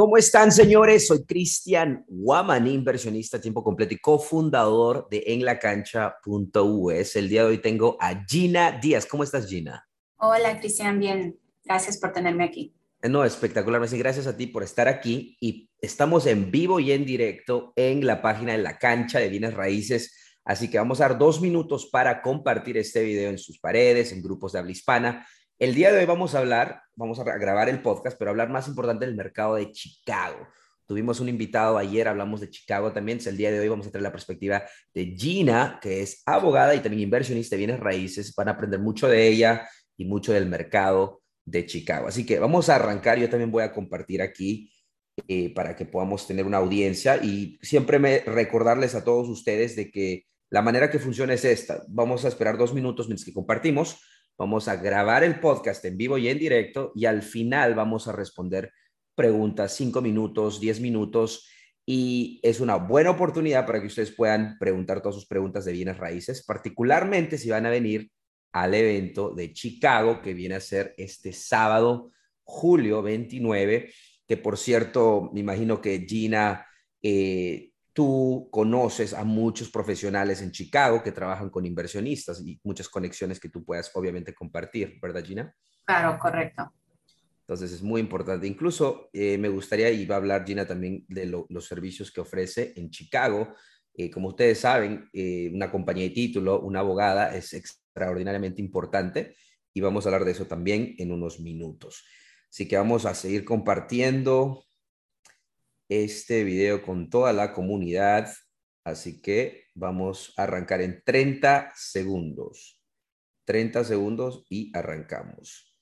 ¿Cómo están, señores? Soy Cristian Guaman, inversionista a tiempo completo y cofundador de enlacancha.us. El día de hoy tengo a Gina Díaz. ¿Cómo estás, Gina? Hola, Cristian. Bien. Gracias por tenerme aquí. No, espectacular. Gracias a ti por estar aquí y estamos en vivo y en directo en la página de la cancha de bienes raíces. Así que vamos a dar dos minutos para compartir este video en sus paredes, en grupos de habla hispana el día de hoy vamos a hablar, vamos a grabar el podcast, pero hablar más importante del mercado de Chicago. Tuvimos un invitado ayer, hablamos de Chicago también. el día de hoy vamos a tener la perspectiva de Gina, que es abogada y también inversionista de bienes raíces. Van a aprender mucho de ella y mucho del mercado de Chicago. Así que vamos a arrancar. Yo también voy a compartir aquí eh, para que podamos tener una audiencia y siempre me, recordarles a todos ustedes de que la manera que funciona es esta. Vamos a esperar dos minutos mientras que compartimos Vamos a grabar el podcast en vivo y en directo y al final vamos a responder preguntas, cinco minutos, diez minutos. Y es una buena oportunidad para que ustedes puedan preguntar todas sus preguntas de bienes raíces, particularmente si van a venir al evento de Chicago que viene a ser este sábado, julio 29, que por cierto, me imagino que Gina eh, tú conoces a muchos profesionales en Chicago que trabajan con inversionistas y muchas conexiones que tú puedas obviamente compartir, ¿verdad, Gina? Claro, correcto. Entonces es muy importante. Incluso eh, me gustaría, y va a hablar Gina también de los servicios que ofrece en Chicago. Eh, como ustedes saben, eh, una compañía de título, una abogada es extraordinariamente importante y vamos a hablar de eso también en unos minutos. Así que vamos a seguir compartiendo este video con toda la comunidad. Así que vamos a arrancar en 30 segundos. 30 segundos y arrancamos.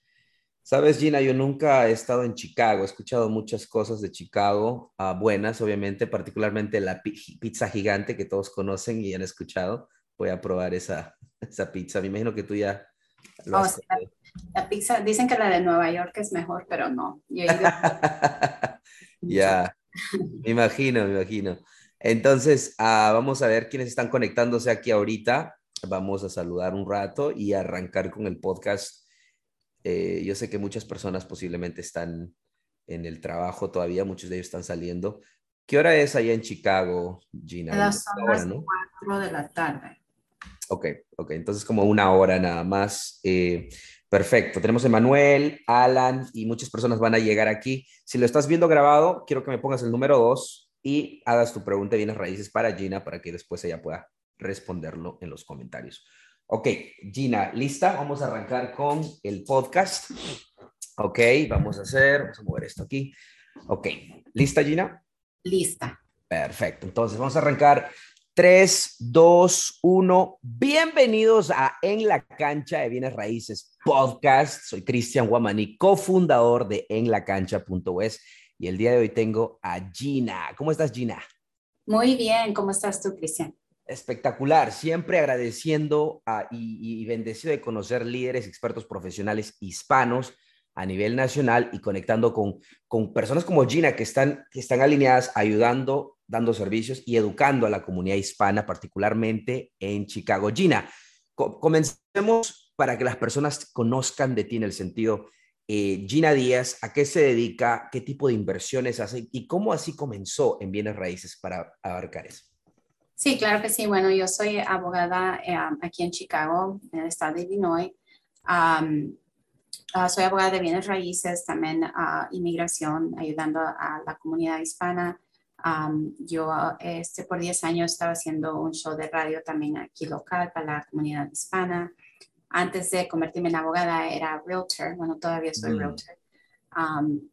Sabes, Gina, yo nunca he estado en Chicago. He escuchado muchas cosas de Chicago, ah, buenas, obviamente, particularmente la pizza gigante que todos conocen y han escuchado. Voy a probar esa, esa pizza. Me imagino que tú ya oh, la, pizza, dicen que la de Nueva York es mejor, pero no. ya, me imagino, me imagino. Entonces, ah, vamos a ver quiénes están conectándose aquí ahorita. Vamos a saludar un rato y arrancar con el podcast. Eh, yo sé que muchas personas posiblemente están en el trabajo todavía, muchos de ellos están saliendo. ¿Qué hora es allá en Chicago, Gina? las 4 de la tarde. Ok, ok, entonces como una hora nada más. Eh, Perfecto, tenemos a Emanuel, Alan y muchas personas van a llegar aquí. Si lo estás viendo grabado, quiero que me pongas el número 2 y hagas tu pregunta de bienes raíces para Gina para que después ella pueda responderlo en los comentarios. Ok, Gina, ¿lista? Vamos a arrancar con el podcast. Ok, vamos a hacer, vamos a mover esto aquí. Ok, ¿lista Gina? Lista. Perfecto, entonces vamos a arrancar 3, 2, 1. Bienvenidos a En la Cancha de Bienes Raíces Podcast. Soy Cristian Guamani, cofundador de enlacancha.es y el día de hoy tengo a Gina. ¿Cómo estás, Gina? Muy bien, ¿cómo estás tú, Cristian? Espectacular, siempre agradeciendo y, y bendecido de conocer líderes, expertos profesionales hispanos a nivel nacional y conectando con, con personas como Gina que están, que están alineadas, ayudando dando servicios y educando a la comunidad hispana, particularmente en Chicago. Gina, comencemos para que las personas conozcan de ti en el sentido, eh, Gina Díaz, ¿a qué se dedica? ¿Qué tipo de inversiones hace? ¿Y cómo así comenzó en bienes raíces para abarcar eso? Sí, claro que sí. Bueno, yo soy abogada eh, aquí en Chicago, en el estado de Illinois. Ah, soy abogada de bienes raíces, también a inmigración, ayudando a la comunidad hispana yo este, por 10 años estaba haciendo un show de radio también aquí local para la comunidad hispana. Antes de convertirme en abogada era realtor, bueno, todavía soy mm. realtor.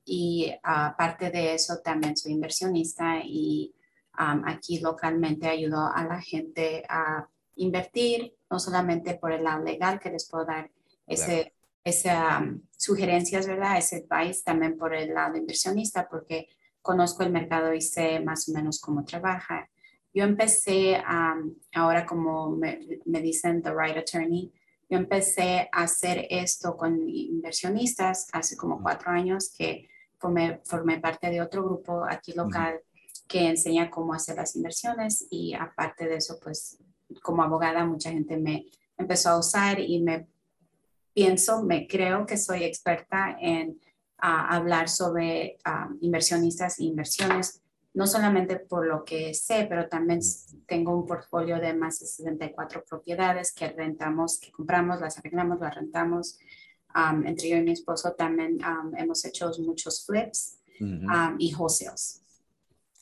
y aparte de eso también soy inversionista y aquí localmente ayudo a la gente a invertir, no solamente por el lado legal que les puedo dar ese, esas sugerencias, ¿verdad? Ese advice también por el lado inversionista, porque conozco el mercado y sé más o menos cómo trabaja. Yo empecé, ahora como me, dicen The Right Attorney, yo empecé a hacer esto con inversionistas hace como cuatro años que formé, formé parte de otro grupo aquí local que enseña cómo hacer las inversiones y aparte de eso, pues como abogada mucha gente me empezó a usar y me pienso, me creo que soy experta en a hablar sobre inversionistas e inversiones, no solamente por lo que sé, pero también tengo un portfolio de más de 74 propiedades que rentamos, que compramos, las arreglamos, las rentamos. entre yo y mi esposo también hemos hecho muchos flips y wholesales.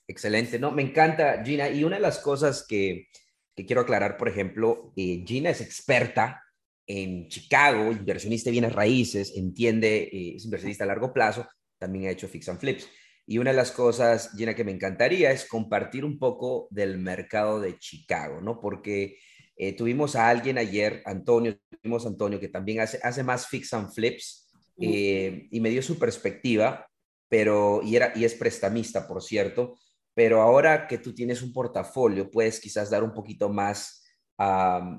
Excelente, no, me encanta Gina. Y una de las cosas que, que quiero aclarar, por ejemplo, eh, Gina es experta en Chicago, inversionista de bienes raíces, entiende, eh, es inversionista a largo plazo, también ha hecho fix and flips. Y una de las cosas, Gina, que me encantaría es compartir un poco del mercado de Chicago, ¿no? Porque eh, tuvimos a alguien ayer, Antonio, tuvimos a Antonio que también hace, hace más fix and flips y me dio su perspectiva, pero, y, era, y es prestamista, por cierto, pero ahora que tú tienes un portafolio, puedes quizás dar un poquito más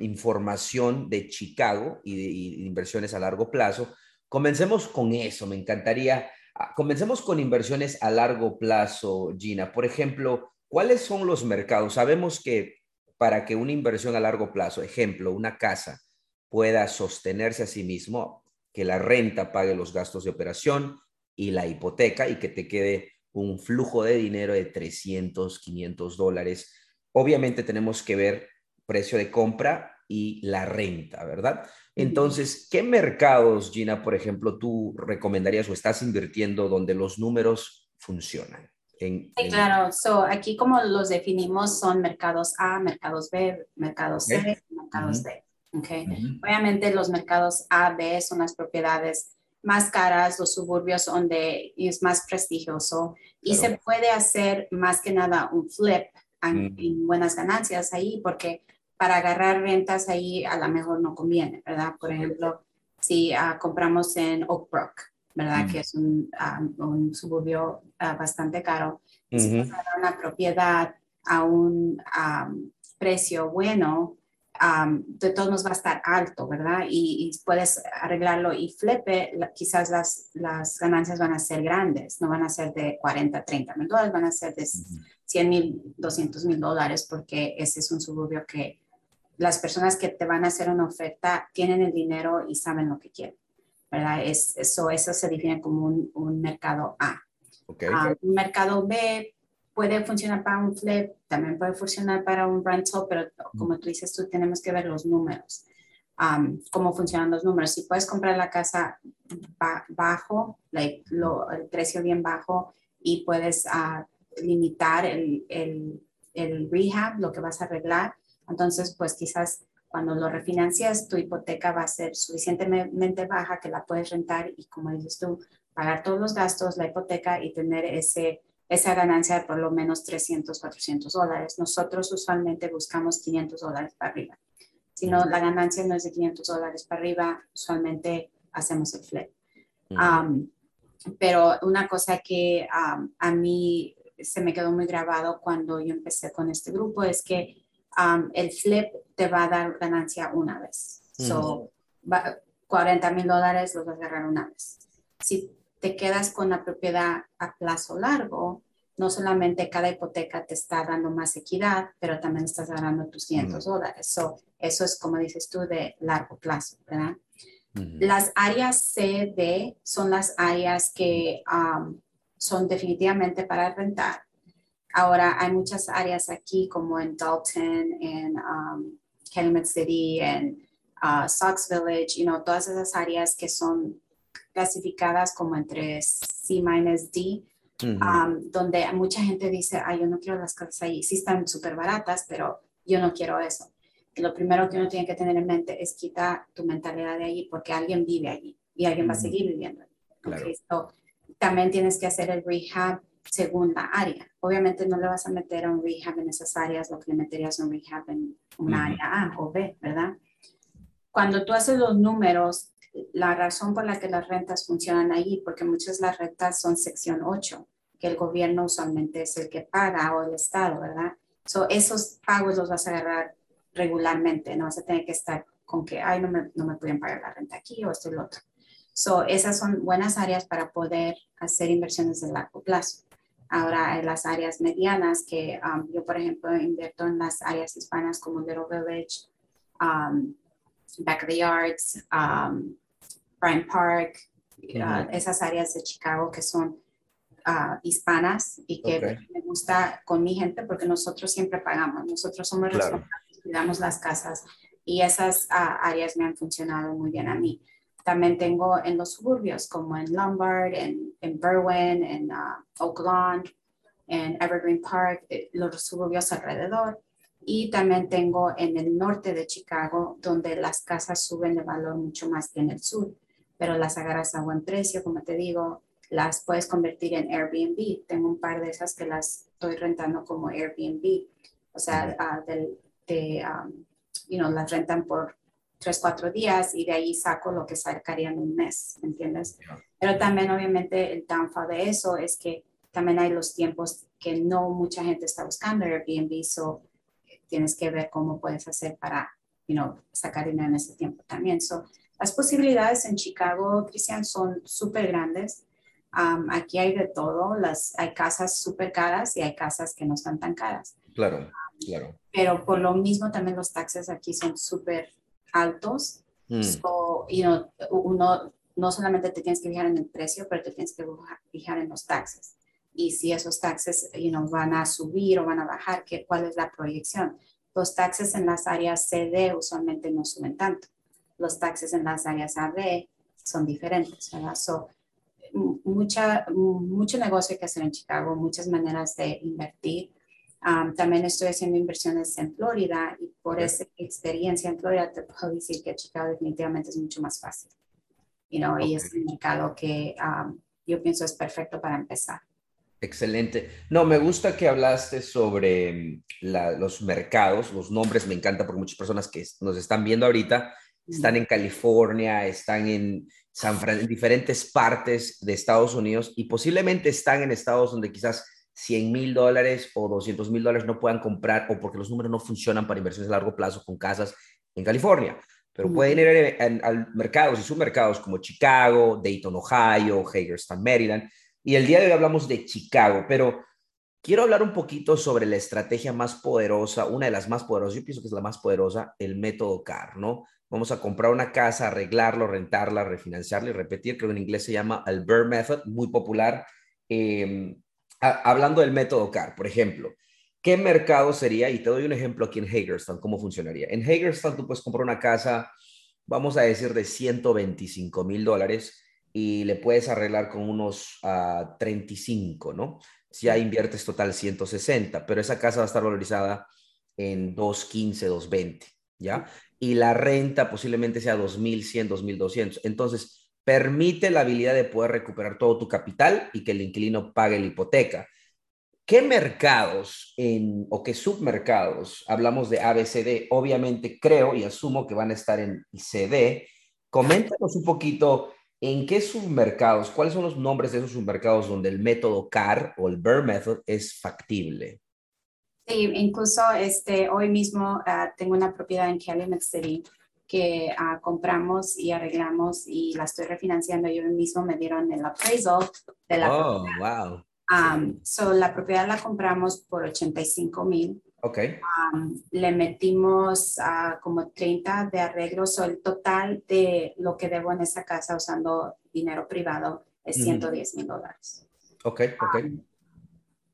información de Chicago y de, inversiones a largo plazo. Comencemos con eso, me encantaría. Ah, comencemos con inversiones a largo plazo, Gina. Por ejemplo, ¿cuáles son los mercados? Sabemos que para que una inversión a largo plazo, ejemplo, una casa, pueda sostenerse a sí mismo, que la renta pague los gastos de operación y la hipoteca y que te quede un flujo de dinero de 300, 500 dólares. Obviamente tenemos que ver precio de compra y la renta, ¿verdad? Entonces, ¿qué mercados, Gina, por ejemplo, tú recomendarías o estás invirtiendo donde los números funcionan? sí, claro. So, aquí como los definimos son mercados A, mercados B, mercados C, mercados D. Okay. Obviamente los mercados A, B son las propiedades más caras, los suburbios donde es más prestigioso y se puede hacer más que nada un flip en, en, buenas ganancias ahí porque para agarrar rentas ahí a lo mejor no conviene, ¿verdad? Por ejemplo, si ah, compramos en Oak Brook, ¿verdad? Que es un, ah, un suburbio ah, bastante caro. Si compras una propiedad a un precio bueno, de todos nos va a estar alto, ¿verdad? Y, puedes arreglarlo y flipe, quizás las, las ganancias van a ser grandes, no van a ser de 40, 30 mil dólares, van a ser de 100 mil, 200 mil dólares, porque ese es un suburbio que las personas que te van a hacer una oferta tienen el dinero y saben lo que quieren, ¿verdad? Es, eso, eso se define como un, mercado A. Ah, un mercado B puede funcionar para un flip, también puede funcionar para un rental, pero como tú dices, tú tenemos que ver los números, cómo funcionan los números. Si puedes comprar la casa bajo, like, el precio bien bajo, y puedes ah, limitar el, el, el rehab, lo que vas a arreglar, entonces, pues quizás cuando lo refinancias, tu hipoteca va a ser suficientemente baja que la puedes rentar y, como dices tú, pagar todos los gastos, la hipoteca y tener ese, esa ganancia de por lo menos 300, 400 dólares. Nosotros usualmente buscamos 500 dólares para arriba. Si no, la ganancia no es de 500 dólares para arriba, usualmente hacemos el flip. pero una cosa que a mí se me quedó muy grabado cuando yo empecé con este grupo es que el flip te va a dar ganancia una vez. So, 40 mil dólares los vas a agarrar una vez. Si te quedas con la propiedad a plazo largo, no solamente cada hipoteca te está dando más equidad, pero también estás ganando tus 500 dólares. So, eso es, como dices tú, de largo plazo, ¿verdad? Las áreas C, D son las áreas que son definitivamente para rentar Ahora hay muchas áreas aquí como en Dalton, en um, City, en uh, Sox Village, you know, todas esas áreas que son clasificadas como entre C-D, um, donde mucha gente dice, ay, yo no quiero las casas ahí. Sí están súper baratas, pero yo no quiero eso. lo primero que uno tiene que tener en mente es quitar tu mentalidad de allí porque alguien vive allí y alguien va a seguir viviendo allí. también tienes que hacer el rehab según la área. Obviamente no le vas a meter a un rehab en esas áreas lo que le meterías a un rehab en una área A o B, ¿verdad? Cuando tú haces los números, la razón por la que las rentas funcionan ahí, porque muchas de las rentas son sección 8, que el gobierno usualmente es el que paga o el Estado, ¿verdad? So, esos pagos los vas a agarrar regularmente, no vas a tener que estar con que, ay, no me, no me pueden pagar la renta aquí o esto y lo otro. So, esas son buenas áreas para poder hacer inversiones de largo plazo. Ahora en las áreas medianas, que um, yo por ejemplo invierto en las áreas hispanas como Little Village, um, Back of the Yards, um, Bryant Park, ah, esas áreas de Chicago que son ah, hispanas y que me gusta con mi gente porque nosotros siempre pagamos, nosotros somos responsables, cuidamos las casas y esas áreas me han funcionado muy bien a mí. También tengo en los suburbios como en Lombard, en, en Berwyn, en Oak Lawn, en Evergreen Park, eh, los suburbios alrededor. Y también tengo en el norte de Chicago, donde las casas suben de valor mucho más que en el sur, pero las agarras a buen precio, como te digo, las puedes convertir en Airbnb. Tengo un par de esas que las estoy rentando como Airbnb, o sea, de, um, you know, las rentan por tres, cuatro días y de ahí saco lo que sacaría en un mes, ¿me entiendes? Pero también obviamente el downfall de eso es que también hay los tiempos que no mucha gente está buscando Airbnb, so tienes que ver cómo puedes hacer para, you know, sacar dinero en ese tiempo también. So, las posibilidades en Chicago, Cristian, son súper grandes. Um, aquí hay de todo, las, hay casas súper caras y hay casas que no están tan caras. Claro, claro. Pero por lo mismo también los taxes aquí son súper altos. Mm. So, you know, uno no solamente te tienes que fijar en el precio, pero te tienes que fijar en los taxes y si esos taxes you know, van a subir o van a bajar, ¿qué, ¿cuál es la proyección? Los taxes en las áreas CD usualmente no suben tanto. Los taxes en las áreas AB son diferentes, ¿verdad? So, mucha, mucho negocio que hacer en Chicago, muchas maneras de invertir. Um, también estoy haciendo inversiones en Florida por esa experiencia en Florida te puedo decir que Chicago definitivamente es mucho más fácil. You know, Y es un mercado que um, yo pienso es perfecto para empezar. Excelente. No, me gusta que hablaste sobre mm, los mercados, los nombres, me encanta porque muchas personas que nos están viendo ahorita están en California, están en San en diferentes partes de Estados Unidos y posiblemente están en estados donde quizás 100 mil dólares o 200 mil dólares no puedan comprar o porque los números no funcionan para inversiones a largo plazo con casas en California. Pero pueden ir a, a mercados y submercados como Chicago, Dayton, Ohio, Hagerstown, Maryland, y el día de hoy hablamos de Chicago, pero quiero hablar un poquito sobre la estrategia más poderosa, una de las más poderosas, yo pienso que es la más poderosa, el método CAR, ¿no? Vamos a comprar una casa, arreglarlo, rentarla, refinanciarla y repetir, creo que en inglés se llama el Burr Method, muy popular. Em, hablando del método CAR, por ejemplo, ¿qué mercado sería? Y te doy un ejemplo aquí en Hagerstown, ¿cómo funcionaría? En Hagerstown tú puedes comprar una casa, vamos a decir, de 125 mil dólares y le puedes arreglar con unos 35, ah, ¿no? Si ya inviertes total 160, pero esa casa va a estar valorizada en 215, 220, ¿ya? Y la renta posiblemente sea 2100, 2200. Entonces, permite la habilidad de poder recuperar todo tu capital y que el inquilino pague la hipoteca. ¿Qué mercados en, o qué submercados, hablamos de ABCD, obviamente creo y asumo que van a estar en ICD, coméntanos un poquito ¿En qué submercados, cuáles son los nombres de esos submercados donde el método CAR o el BER Method es factible? Sí, incluso este, hoy mismo ah, tengo una propiedad en Calumet City que ah, compramos y arreglamos y la estoy refinanciando. Yo mismo me dieron el appraisal de la oh, wow. Um, so la propiedad la compramos por 85 mil Ok. le metimos a como 30 de arreglos, o el total de lo que debo en esa casa usando dinero privado es 110 mil dólares. Ok, ok.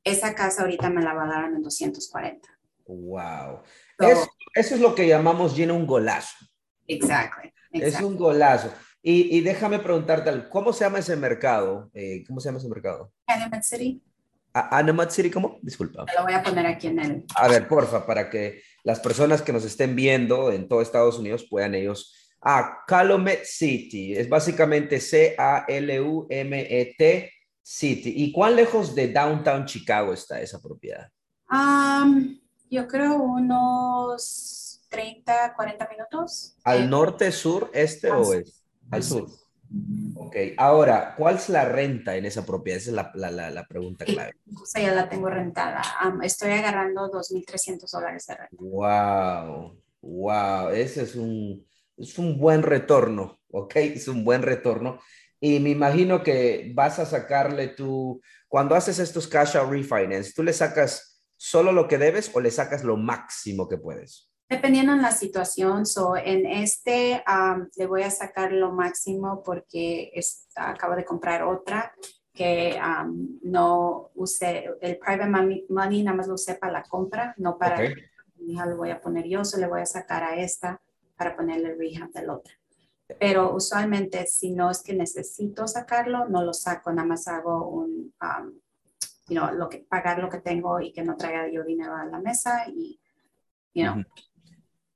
esa casa ahorita me la va a dar en 240. Wow. eso, es lo que llamamos llena un golazo. Exacto. Es un golazo. Y, déjame preguntarte, ¿cómo se llama ese mercado? Eh, ¿Cómo se llama ese mercado? Calumet City. Anamat City, ¿cómo? Disculpa. lo voy a poner aquí en el. A ver, porfa, para que las personas que nos estén viendo en todo Estados Unidos puedan ellos. Ah, Calumet City. Es básicamente C-A-L-U-M-E-T City. ¿Y cuán lejos de downtown Chicago está esa propiedad? yo creo unos 30, 40 minutos. ¿Al norte, sur, este o oeste? Al sur. Ok, ahora, ¿cuál es la renta en esa propiedad? Esa es la, la, la, pregunta clave. O sea, ya la tengo rentada. estoy agarrando 2.300 dólares de renta. Wow, wow, ese es un, es un buen retorno, ¿ok? Es un buen retorno. Y me imagino que vas a sacarle tú, cuando haces estos cash out refinance, ¿tú le sacas solo lo que debes o le sacas lo máximo que puedes? Dependiendo en la situación, so en este le voy a sacar lo máximo porque acabo de comprar otra que no use el private money, nada más lo usé para la compra, no para okay. hija lo voy a poner yo, solo le voy a sacar a esta para ponerle el rehab del otro. Pero usualmente si no es que necesito sacarlo, no lo saco, nada más hago un, you know, lo que, pagar lo que tengo y que no traiga yo dinero a la mesa y, you know.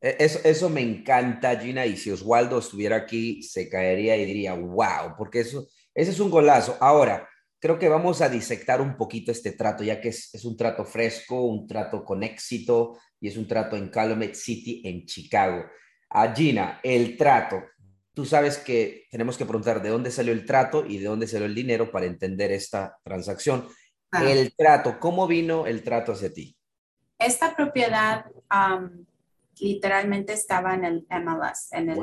Eso, eso me encanta, Gina, y si Oswaldo estuviera aquí, se caería y diría, wow, porque eso, ese es un golazo. Ahora, creo que vamos a disectar un poquito este trato, ya que es, es un trato fresco, un trato con éxito, y es un trato en Calumet City, en Chicago. A Gina, el trato. Tú sabes que tenemos que preguntar de dónde salió el trato y de dónde salió el dinero para entender esta transacción. El trato, ¿cómo vino el trato hacia ti? Esta propiedad literalmente estaba en el MLS, en el,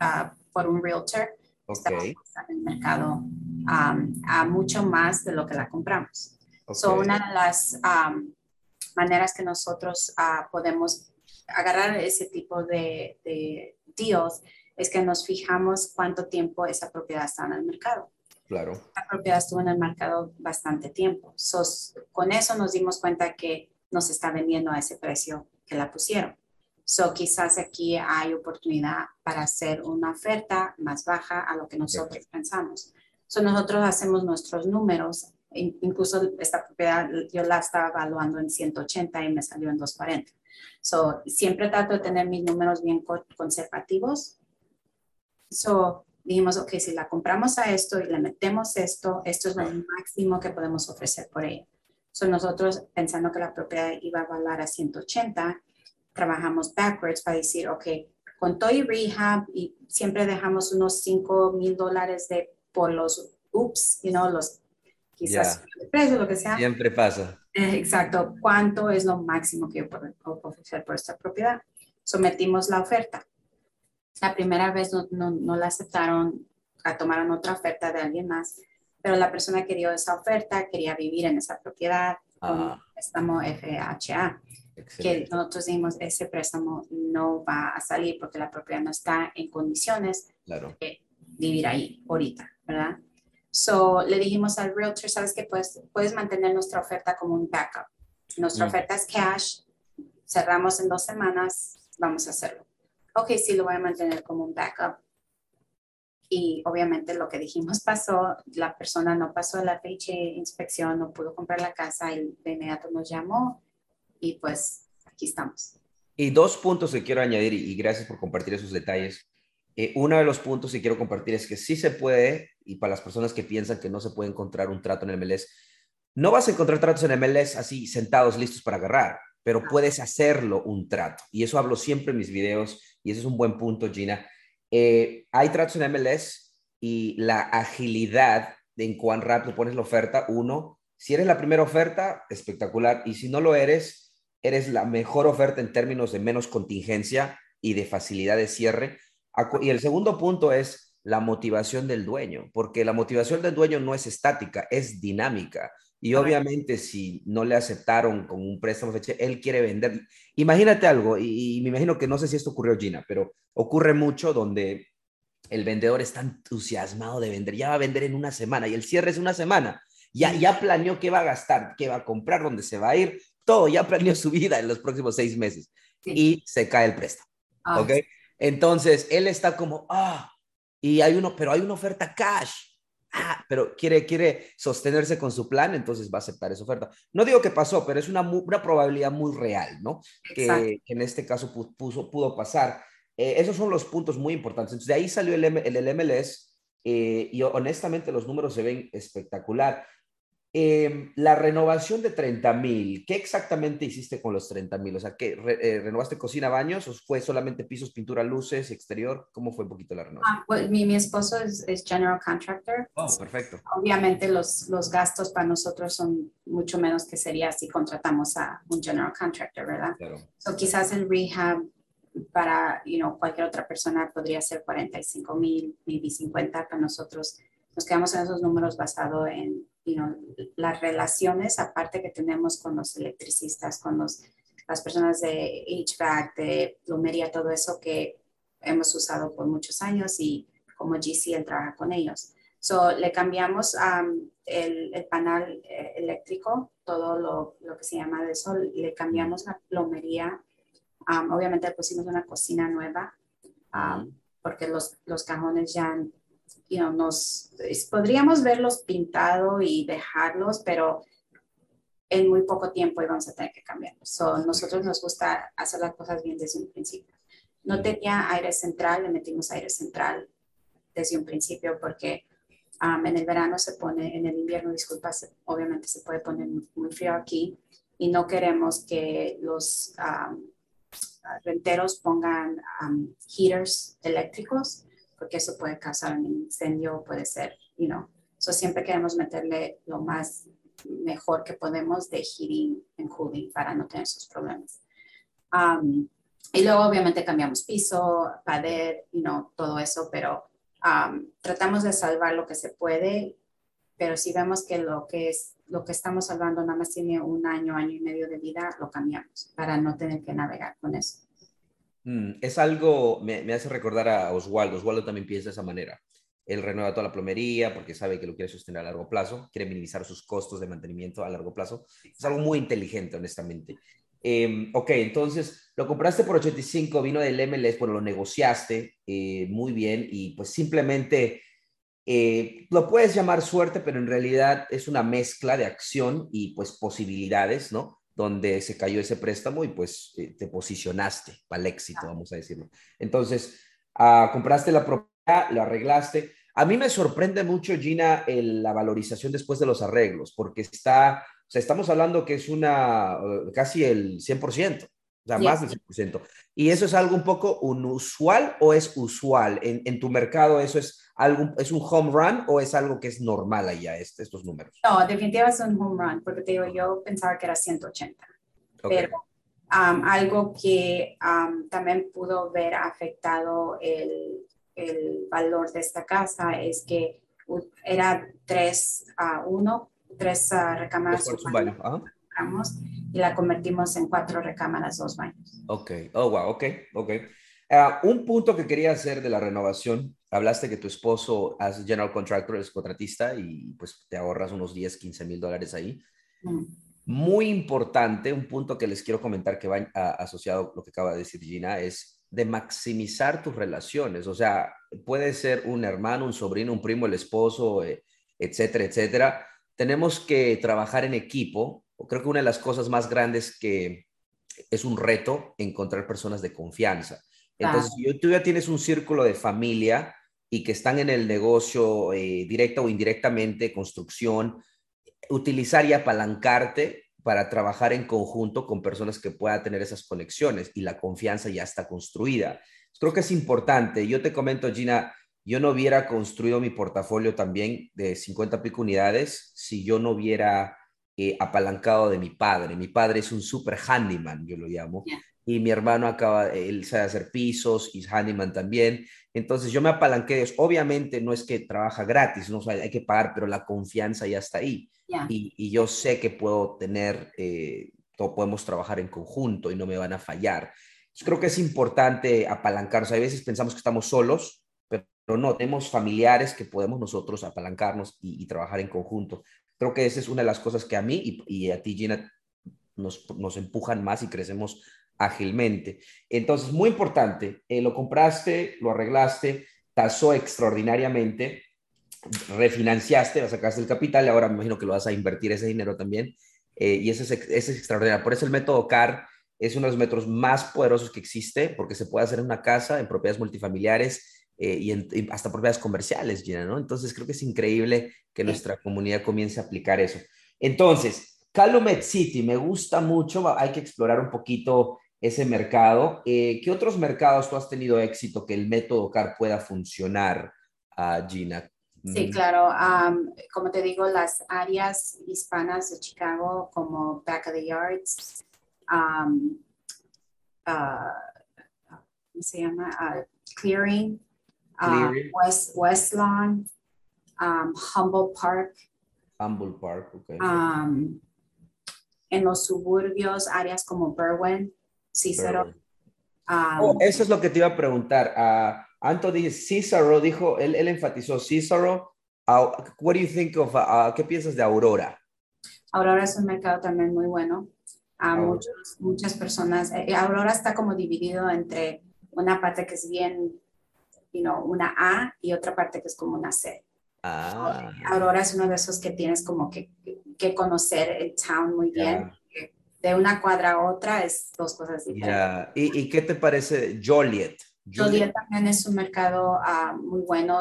ah, por un realtor. Okay. en el mercado a mucho más de lo que la compramos. son una de las maneras que nosotros uh, podemos agarrar ese tipo de, de deals es que nos fijamos cuánto tiempo esa propiedad está en el mercado. Claro. La propiedad estuvo en el mercado bastante tiempo. con eso nos dimos cuenta que nos está vendiendo a ese precio que la pusieron. So, quizás aquí hay oportunidad para hacer una oferta más baja a lo que nosotros pensamos. So, nosotros hacemos nuestros números. Incluso esta propiedad yo la estaba evaluando en 180 y me salió en 240. So, siempre trato de tener mis números bien conservativos. So, dijimos, ok, si la compramos a esto y le metemos esto, esto es lo máximo que podemos ofrecer por ella. So, nosotros pensando que la propiedad iba a valer a 180, trabajamos backwards para decir, ok, con todo y rehab y siempre dejamos unos 5 mil dólares de por los ups, you know, los quizás el precio, lo que sea. Siempre pasa. Eh, exacto. ¿Cuánto es lo máximo que yo puedo ofrecer por esta propiedad? Sometimos la oferta. La primera vez no, no, no la aceptaron, tomaron otra oferta de alguien más, pero la persona que dio esa oferta quería vivir en esa propiedad con préstamo FHA. Que nosotros dijimos, ese préstamo no va a salir porque la propiedad no está en condiciones de vivir ahí ahorita, ¿verdad? So, le dijimos al realtor, sabes que puedes, puedes mantener nuestra oferta como un backup. Nuestra mm. oferta es cash, cerramos en dos semanas, vamos a hacerlo. Ok, sí, lo voy a mantener como un backup. Y obviamente lo que dijimos pasó, la persona no pasó la fecha de inspección, no pudo comprar la casa y de inmediato nos llamó y pues aquí estamos. Y dos puntos que quiero añadir y gracias por compartir esos detalles. Eh, uno de los puntos que quiero compartir es que sí se puede, y para las personas que piensan que no se puede encontrar un trato en el MLS, no vas a encontrar tratos en el MLS así sentados, listos para agarrar, pero puedes hacerlo un trato. Y eso hablo siempre en mis videos, y ese es un buen punto, Gina. Eh, hay tratos en MLS y la agilidad en cuán rápido pones la oferta, uno, si eres la primera oferta, espectacular, y si no lo eres, eres la mejor oferta en términos de menos contingencia y de facilidad de cierre y el segundo punto es la motivación del dueño, porque la motivación del dueño no es estática, es dinámica. Y obviamente si no le aceptaron con un préstamo fecha, él quiere vender. Imagínate algo, y, me imagino que no sé si esto ocurrió, Gina, pero ocurre mucho donde el vendedor está entusiasmado de vender, ya va a vender en una semana y el cierre es una semana. Ya, ya planeó qué va a gastar, qué va a comprar, dónde se va a ir, todo, ya planeó su vida en los próximos seis meses y se cae el préstamo. Ah, ¿Ok? Entonces, él está como, ah, y hay uno, pero hay una oferta cash. Ah, pero quiere, quiere sostenerse con su plan, entonces va a aceptar esa oferta. No digo que pasó, pero es una, una probabilidad muy real, ¿no? Que, en este caso puso, pudo pasar. Eh, esos son los puntos muy importantes. Entonces, de ahí salió el, el, MLS eh, y honestamente los números se ven espectacular. Em, la renovación de 30 mil, ¿qué exactamente hiciste con los 30 mil? O sea, ¿qué, eh, ¿renovaste cocina, baños o fue solamente pisos, pintura, luces, exterior? ¿Cómo fue un poquito la renovación? Ah, pues, mi, mi, esposo es, es, general contractor. Oh, perfecto. Obviamente los, los gastos para nosotros son mucho menos que sería si contratamos a un general contractor, ¿verdad? Claro. So, quizás el rehab para you know, cualquier otra persona podría ser 45 mil, maybe 50, para nosotros nos quedamos en esos números basado en las relaciones aparte que tenemos con los electricistas, con los las personas de HVAC, de plomería, todo eso que hemos usado por muchos años y como GCL trabaja con ellos. So, le cambiamos el, el, panel eh, eléctrico, todo lo, lo, que se llama de eso, le cambiamos la plomería. obviamente pusimos una cocina nueva porque los, los cajones ya you know, nos podríamos verlos pintado y dejarlos, pero en muy poco tiempo íbamos a tener que cambiarlos. So, nosotros nos gusta hacer las cosas bien desde un principio. No tenía aire central, le metimos aire central desde un principio porque um, en el verano se pone, en el invierno, disculpa, obviamente se puede poner muy, frío aquí y no queremos que los um, renteros pongan um, heaters eléctricos porque eso puede causar un incendio, puede ser, you know. So siempre queremos meterle lo más mejor que podemos de heating and cooling para no tener esos problemas. Um, y luego obviamente cambiamos piso, pared, you know, todo eso, pero um, tratamos de salvar lo que se puede, pero si vemos que lo que es lo que estamos salvando nada más tiene un año, año y medio de vida, lo cambiamos para no tener que navegar con eso. Mm, es algo, me, me, hace recordar a Oswaldo. Oswaldo también piensa de esa manera. Él renueva toda la plomería porque sabe que lo quiere sostener a largo plazo, quiere minimizar sus costos de mantenimiento a largo plazo. Es algo muy inteligente, honestamente. Eh, ok, entonces lo compraste por 85, vino del MLS, bueno, lo negociaste eh, muy bien y pues simplemente eh, lo puedes llamar suerte, pero en realidad es una mezcla de acción y pues posibilidades, ¿no? Donde se cayó ese préstamo y pues eh, te posicionaste para el éxito, vamos a decirlo. Entonces, uh, compraste la propiedad, lo arreglaste. A mí me sorprende mucho, Gina, la valorización después de los arreglos, porque está, o sea, estamos hablando que es una, uh, casi el 100%, o sea, más del 100%. ¿Y eso es algo un poco unusual o es usual? En, en tu mercado eso es algo, es un home run o es algo que es normal allá, este, estos números? No, definitivamente es un home run, porque te digo, yo pensaba que era 180. Pero um, algo que um, también pudo ver afectado el, el, valor de esta casa es que era 3 a 1, 3 recámaras. y la convertimos en cuatro recámaras, dos baños. Ok, oh, wow, ok, ok. Ah, un punto que quería hacer de la renovación, hablaste que tu esposo es general contractor, es contratista y pues te ahorras unos 10, 15 mil dólares ahí. Mm. Muy importante, un punto que les quiero comentar que va asociado a lo que acaba de decir Gina, es de maximizar tus relaciones. O sea, puede ser un hermano, un sobrino, un primo, el esposo, eh, etcétera, etcétera. Tenemos que trabajar en equipo. Creo que una de las cosas más grandes que es un reto encontrar personas de confianza. Entonces, si tú ya tienes un círculo de familia y que están en el negocio eh, directa o indirectamente, construcción, utilizar y apalancarte para trabajar en conjunto con personas que puedan tener esas conexiones y la confianza ya está construida. Creo que es importante. Yo te comento, Gina, yo no hubiera construido mi portafolio también de 50 pico unidades si yo no hubiera eh, apalancado de mi padre. Mi padre es un super handyman, yo lo llamo y mi hermano acaba, él sabe hacer pisos y handyman también. Entonces yo me apalanqué Obviamente no es que trabaja gratis, no hay que pagar, pero la confianza ya está ahí. Y, y, yo sé que puedo tener, eh, podemos trabajar en conjunto y no me van a fallar. creo que es importante apalancarnos. A veces pensamos que estamos solos, pero no, tenemos familiares que podemos nosotros apalancarnos y, trabajar en conjunto. Creo que esa es una de las cosas que a mí y, y a ti, Gina, nos, nos empujan más y crecemos ágilmente. Entonces, muy importante, eh, lo compraste, lo arreglaste, tasó extraordinariamente, refinanciaste, lo sacaste el capital y ahora me imagino que lo vas a invertir ese dinero también. Eh, y eso es, es extraordinario. Por eso el método CAR es uno de los métodos más poderosos que existe, porque se puede hacer en una casa, en propiedades multifamiliares eh, y, en, hasta propiedades comerciales, Gina, ¿no? Entonces creo que es increíble que nuestra comunidad comience a aplicar eso. Entonces, Calumet City, me gusta mucho, hay que explorar un poquito ese mercado. Eh, ¿Qué otros mercados tú has tenido éxito que el método CAR pueda funcionar, uh, Gina? Sí, mm. claro. como te digo, las áreas hispanas de Chicago, como Back of the Yards, um, ¿cómo se llama? Ah, Clearing, West, West Lawn, Humboldt Park. Humboldt Park, ok. en los suburbios, áreas como Berwyn, Cicero. Um, oh, eso es lo que te iba a preguntar. Uh, Anthony Cicero dijo, él, él enfatizó Cicero. Uh, what do you think of, uh, ¿qué piensas de Aurora? Aurora es un mercado también muy bueno. A muchos, muchas personas, eh, Aurora está como dividido entre una parte que es bien, you know, una A y otra parte que es como una C. Ah. Aurora es uno de esos que tienes como que, que conocer el town muy bien. De una cuadra a otra es dos cosas diferentes. ¿Y, ¿Y, qué te parece Joliet? Joliet, también es un mercado uh, muy bueno.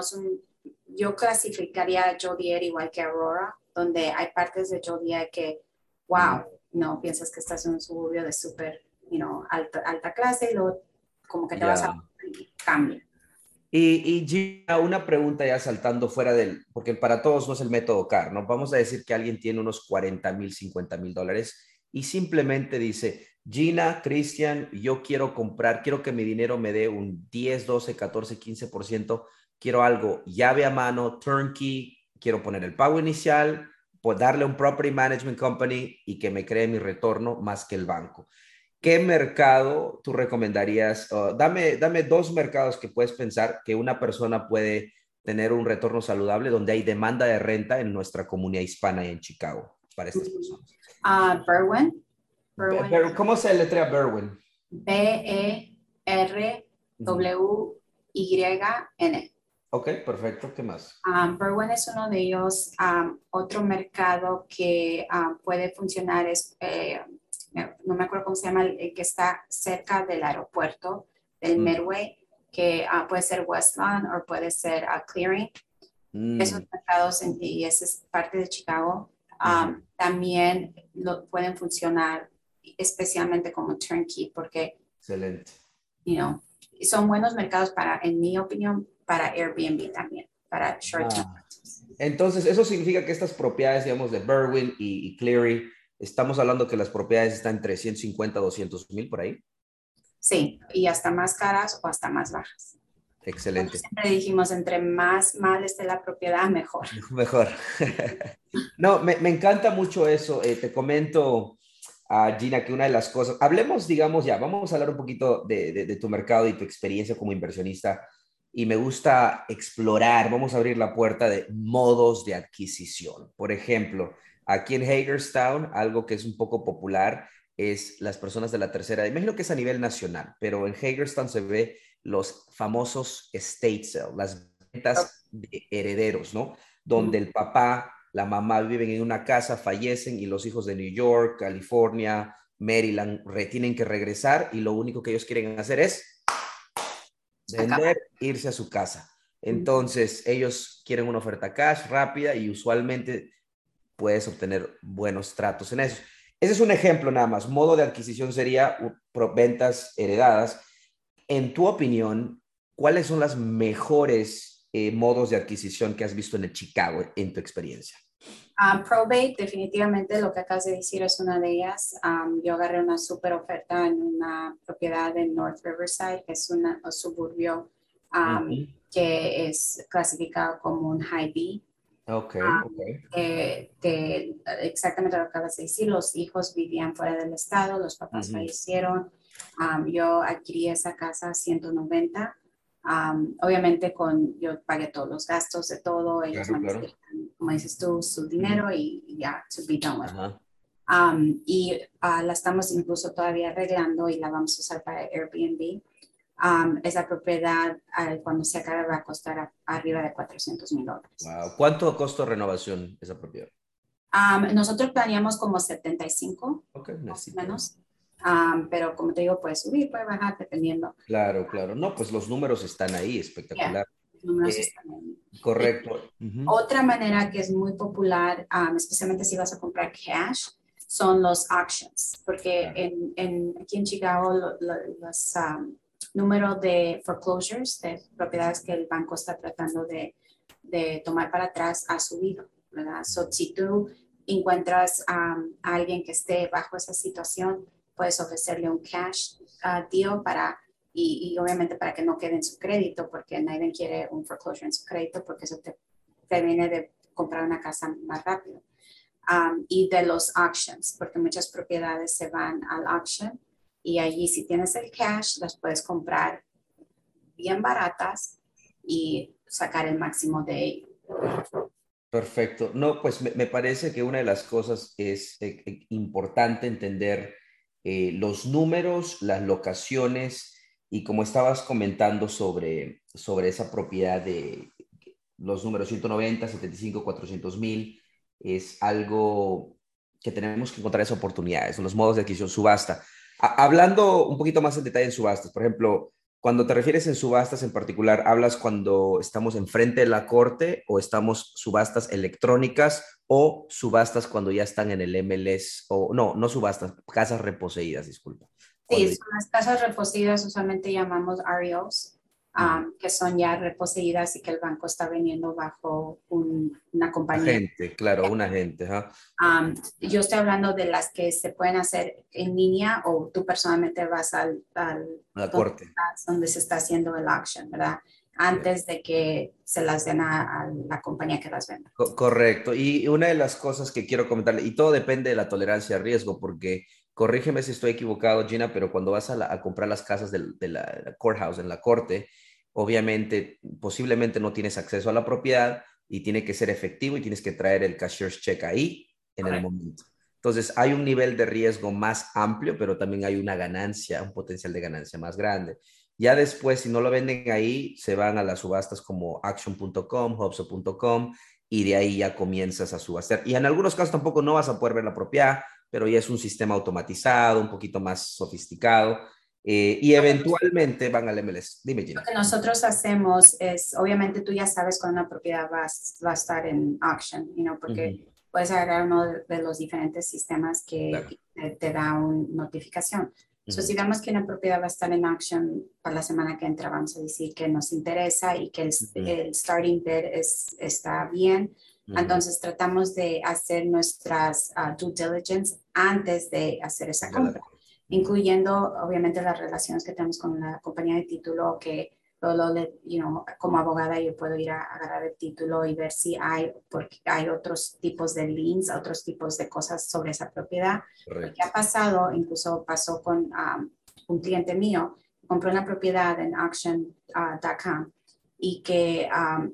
yo clasificaría Joliet igual que Aurora, donde hay partes de Joliet que, wow, no piensas que estás en un suburbio de súper, you know, alta, alta clase y luego como que te vas a cambiar. Y, y Gina, una pregunta ya saltando fuera del, porque para todos no es el método CAR, ¿no? Vamos a decir que alguien tiene unos 40 mil, 50 mil dólares y simplemente dice, Gina, Cristian, yo quiero comprar, quiero que mi dinero me dé un 10, 12, 14, 15%, quiero algo llave a mano, turnkey, quiero poner el pago inicial, pues darle un property management company y que me cree mi retorno más que el banco. ¿Qué mercado tú recomendarías? dame, dame dos mercados que puedes pensar que una persona puede tener un retorno saludable donde hay demanda de renta en nuestra comunidad hispana y en Chicago para estas personas. Uh, Berwyn. ¿Cómo se letrea Berwyn? B-E-R-W-Y-N. Ok, perfecto. ¿Qué más? Um, Berwyn es uno de ellos. Um, otro mercado que um, puede funcionar es eh, no me acuerdo cómo se llama, el, que está cerca del aeropuerto del mm. Medway, que ah, puede ser Westland o puede ser uh, Clearing. Mm. Esos mercados, y esa es parte de Chicago, um, también lo, pueden funcionar especialmente como turnkey porque Excelente. You know, son buenos mercados para, en mi opinión, para Airbnb también, para short term. Ah. Entonces, eso significa que estas propiedades, digamos, de Berwyn y, y Cleary, Estamos hablando que las propiedades están entre 150 200 mil por ahí. Sí, y hasta más caras o hasta más bajas. Excelente. siempre dijimos, entre más mal esté la propiedad, mejor. Mejor. no, me, me, encanta mucho eso. Eh, te comento, a Gina, que una de las cosas, hablemos, digamos, ya, vamos a hablar un poquito de, de, de tu mercado y tu experiencia como inversionista. Y me gusta explorar, vamos a abrir la puerta de modos de adquisición. Por ejemplo, Aquí en Hagerstown, algo que es un poco popular es las personas de la tercera. Imagino que es a nivel nacional, pero en Hagerstown se ve los famosos estate sale, las ventas de herederos, ¿no? Donde el papá, la mamá viven en una casa, fallecen y los hijos de New York, California, Maryland tienen que regresar y lo único que ellos quieren hacer es vender, irse a su casa. Entonces, ellos quieren una oferta cash rápida y usualmente puedes obtener buenos tratos en eso. Ese es un ejemplo nada más. Modo de adquisición sería ventas heredadas. En tu opinión, ¿cuáles son las mejores eh, modos de adquisición que has visto en el Chicago en tu experiencia? Uh, probate, definitivamente lo que acabas de decir es una de ellas. yo agarré una super oferta en una propiedad en North Riverside, que es un suburbio que es clasificado como un high B. Ok, ah, exactamente lo que acabas de decir, los hijos vivían fuera del estado, los papás fallecieron, yo adquirí esa casa a 190, obviamente con, yo pagué todos los gastos de todo, ellos como dices tú, su dinero y, ya, to be done with. y ah, la estamos incluso todavía arreglando y la vamos a usar para Airbnb esa propiedad cuando se acabe va a costar arriba de 400 mil dólares. ¿Cuánto costó renovación esa propiedad? nosotros planeamos como 75, más o menos. Pero como te digo, puede subir, puede bajar, dependiendo. Claro, claro. No, pues los números están ahí, espectacular. números eh, están ahí. Correcto. Otra manera que es muy popular, especialmente si vas a comprar cash, son los auctions, porque en, en, aquí en Chicago los, número de foreclosures, de propiedades que el banco está tratando de, de tomar para atrás, ha subido, ¿verdad? So, si tú encuentras a alguien que esté bajo esa situación, puedes ofrecerle un cash uh, deal para, y, y, obviamente para que no quede en su crédito, porque nadie quiere un foreclosure en su crédito, porque eso te, te viene de comprar una casa más rápido. y de los auctions, porque muchas propiedades se van al auction y allí si tienes el cash las puedes comprar bien baratas y sacar el máximo de ello. Perfecto. No, pues me, parece que una de las cosas es eh, eh, importante entender eh, los números, las locaciones y como estabas comentando sobre, sobre esa propiedad de los números 190, 75, 400 mil, es algo que tenemos que encontrar esas oportunidades, los modos de adquisición, subasta. hablando un poquito más en detalle en subastas, por ejemplo, cuando te refieres en subastas en particular, ¿hablas cuando estamos enfrente de la corte o estamos subastas electrónicas o subastas cuando ya están en el MLS o no, no subastas, casas reposeídas, disculpa? Sí, son las casas reposeídas usualmente llamamos REOs que son ya reposeídas y que el banco está vendiendo bajo una compañía. Agente, claro, un agente. yo estoy hablando de las que se pueden hacer en línea o tú personalmente vas al, al la corte. Donde, se está haciendo el auction, ¿verdad? Antes de que se las den a, la compañía que las venda. correcto. Y una de las cosas que quiero comentarle, y todo depende de la tolerancia a riesgo, porque corrígeme si estoy equivocado, Gina, pero cuando vas a, comprar las casas de, la, courthouse, en la corte, obviamente, posiblemente no tienes acceso a la propiedad y tiene que ser efectivo y tienes que traer el cashier's check ahí en el momento. Entonces, hay un nivel de riesgo más amplio, pero también hay una ganancia, un potencial de ganancia más grande. Ya después, si no lo venden ahí, se van a las subastas como action.com, hubso.com y de ahí ya comienzas a subastar. Y en algunos casos tampoco no vas a poder ver la propiedad, pero ya es un sistema automatizado, un poquito más sofisticado eh, y eventualmente van al MLS. Dime, Gina. Lo que nosotros hacemos es, obviamente tú ya sabes cuando una propiedad va, va a estar en auction, you porque puedes agarrar uno de los diferentes sistemas que te, da una notificación. Entonces, si vemos que una propiedad va a estar en auction para la semana que entra, vamos a decir que nos interesa y que el, starting bid es, está bien. Entonces, tratamos de hacer nuestras uh, due diligence antes de hacer esa compra incluyendo obviamente las relaciones que tenemos con la compañía de título, que you know, como abogada yo puedo ir a, agarrar el título y ver si hay, porque hay otros tipos de liens, otros tipos de cosas sobre esa propiedad. ¿Qué ha pasado, incluso pasó con um, un cliente mío, compró una propiedad en auction.com uh, y que um,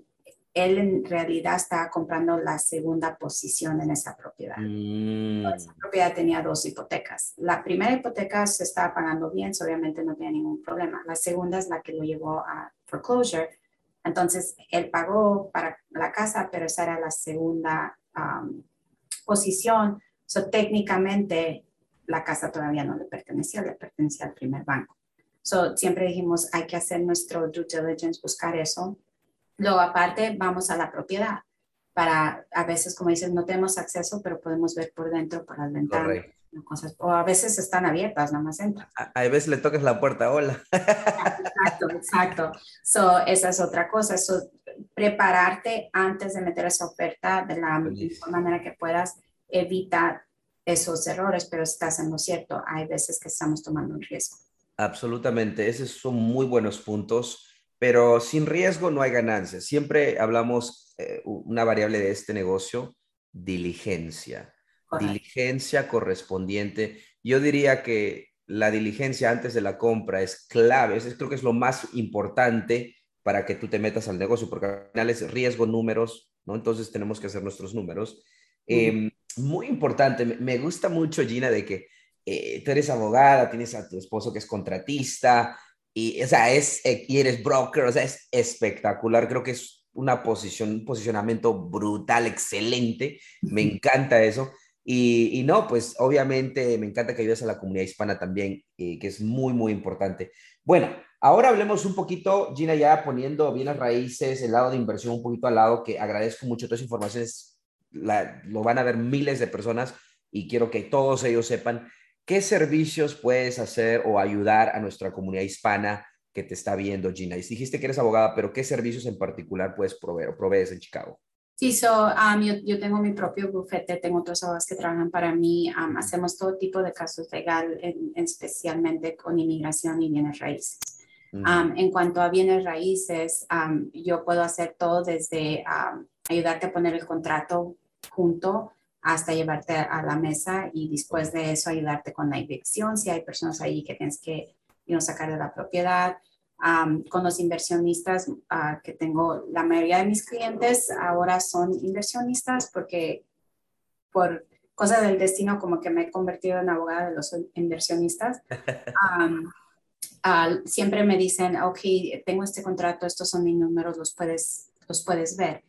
él en realidad estaba comprando la segunda posición en esa propiedad. Mm. Esa propiedad tenía dos hipotecas. La primera hipoteca se estaba pagando bien, obviamente no tenía ningún problema. La segunda es la que lo llevó a foreclosure. Entonces, él pagó para la casa, pero esa era la segunda um, posición. So, técnicamente, la casa todavía no le pertenecía, le pertenecía al primer banco. So, siempre dijimos, hay que hacer nuestro due diligence, buscar eso Luego, aparte, vamos a la propiedad. Para, a veces, como dices, no tenemos acceso, pero podemos ver por dentro, por las ventanas. Cosas, o a veces están abiertas, nada más entran. A, a, veces le tocas la puerta, hola. Exacto, exacto. So, esa es otra cosa. So, prepararte antes de meter esa oferta de la mejor manera que puedas, evita esos errores, pero estás en lo cierto. Hay veces que estamos tomando un riesgo. Absolutamente, esos son muy buenos puntos pero sin riesgo no hay ganancia. Siempre hablamos eh, una variable de este negocio, diligencia. Diligencia correspondiente. Yo diría que la diligencia antes de la compra es clave. Eso creo que es lo más importante para que tú te metas al negocio, porque al final es riesgo, números, ¿no? Entonces tenemos que hacer nuestros números. Em, muy importante, me gusta mucho, Gina, de que eh, tú eres abogada, tienes a tu esposo que es contratista, y, o sea, es, eh, y eres broker, o sea, es espectacular. Creo que es una posición, un posicionamiento brutal, excelente. Me encanta eso. Y, y, no, pues obviamente me encanta que ayudes a la comunidad hispana también, eh, que es muy, muy importante. Bueno, ahora hablemos un poquito, Gina, ya poniendo bien las raíces, el lado de inversión un poquito al lado, que agradezco mucho todas las informaciones, la, lo van a ver miles de personas y quiero que todos ellos sepan ¿Qué servicios puedes hacer o ayudar a nuestra comunidad hispana que te está viendo, Gina? Y dijiste que eres abogada, pero ¿qué servicios en particular puedes proveer o provees en Chicago? Sí, so, um, yo, tengo mi propio bufete, tengo otros abogados que trabajan para mí. Um, hacemos todo tipo de casos legales, especialmente con inmigración y bienes raíces. Um, en cuanto a bienes raíces, yo puedo hacer todo desde ayudarte a poner el contrato junto hasta llevarte a la mesa y después de eso ayudarte con la evicción, si hay personas ahí que tienes que sacar de la propiedad. con los inversionistas ah, que tengo, la mayoría de mis clientes ahora son inversionistas porque por cosas del destino como que me he convertido en abogada de los inversionistas. siempre me dicen, ok, tengo este contrato, estos son mis números, los puedes, los puedes ver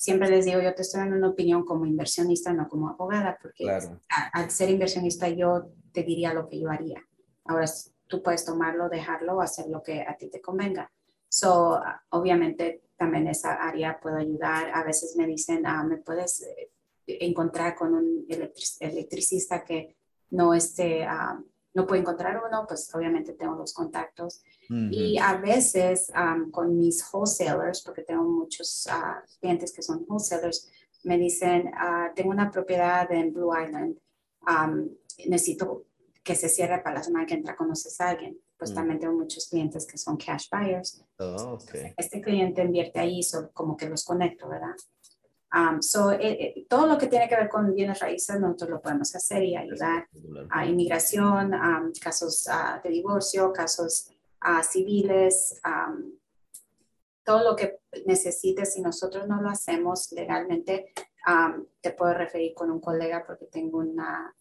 siempre les digo, yo te estoy dando una opinión como inversionista, no como abogada, porque al ser inversionista yo te diría lo que yo haría. Ahora tú puedes tomarlo, dejarlo, hacer lo que a ti te convenga. So, obviamente también esa área puedo ayudar. A veces me dicen, ah, me puedes eh, encontrar con un electricista que no esté, ah, no puede encontrar uno, pues obviamente tengo los contactos. Y a veces con mis wholesalers, porque tengo muchos uh, clientes que son wholesalers, me dicen, uh, tengo una propiedad en Blue Island, necesito que se cierre para la semana que entra, conoces a alguien. Pues mm. también tengo muchos clientes que son cash buyers. Oh, okay. Este cliente invierte ahí, so, como que los conecto, ¿verdad? Um, so, eh, eh, todo lo que tiene que ver con bienes raíces, nosotros lo podemos hacer y ayudar a inmigración, casos ah, de divorcio, casos a civiles, todo lo que necesites, si nosotros no lo hacemos legalmente, te puedo referir con un colega porque tengo una,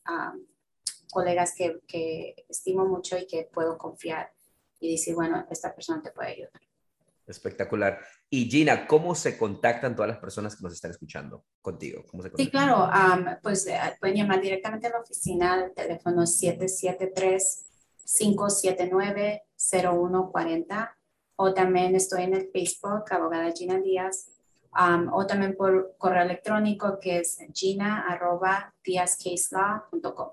colegas que, que estimo mucho y que puedo confiar y decir, bueno, esta persona te puede ayudar. Espectacular. Y Gina, ¿cómo se contactan todas las personas que nos están escuchando contigo? ¿Cómo se sí, claro, pues eh, pueden llamar directamente a la oficina, el teléfono 773 579-0140 o también estoy en el Facebook, abogada Gina Díaz, um, o también por correo electrónico que es gina.diazcaselaw.com.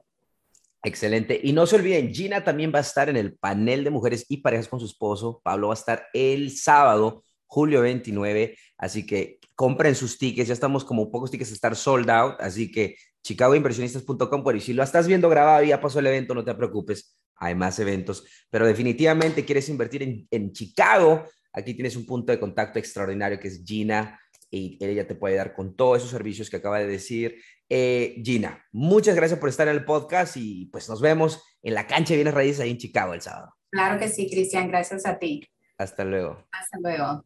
Excelente. Y no se olviden, Gina también va a estar en el panel de mujeres y parejas con su esposo. Pablo va a estar el sábado, julio 29. Así que compren sus tickets. Ya estamos como pocos tickets a estar sold out. Así que chicagoinversionistas.com. Por y si lo estás viendo grabado, ya pasó el evento, no te preocupes hay más eventos, pero definitivamente quieres invertir en, Chicago, aquí tienes un punto de contacto extraordinario que es Gina y ella te puede dar con todos esos servicios que acaba de decir. Eh, Gina, muchas gracias por estar en el podcast y pues nos vemos en la cancha de Bienes Raíces ahí en Chicago el sábado. Claro que sí, Cristian, gracias a ti. Hasta luego. Hasta luego.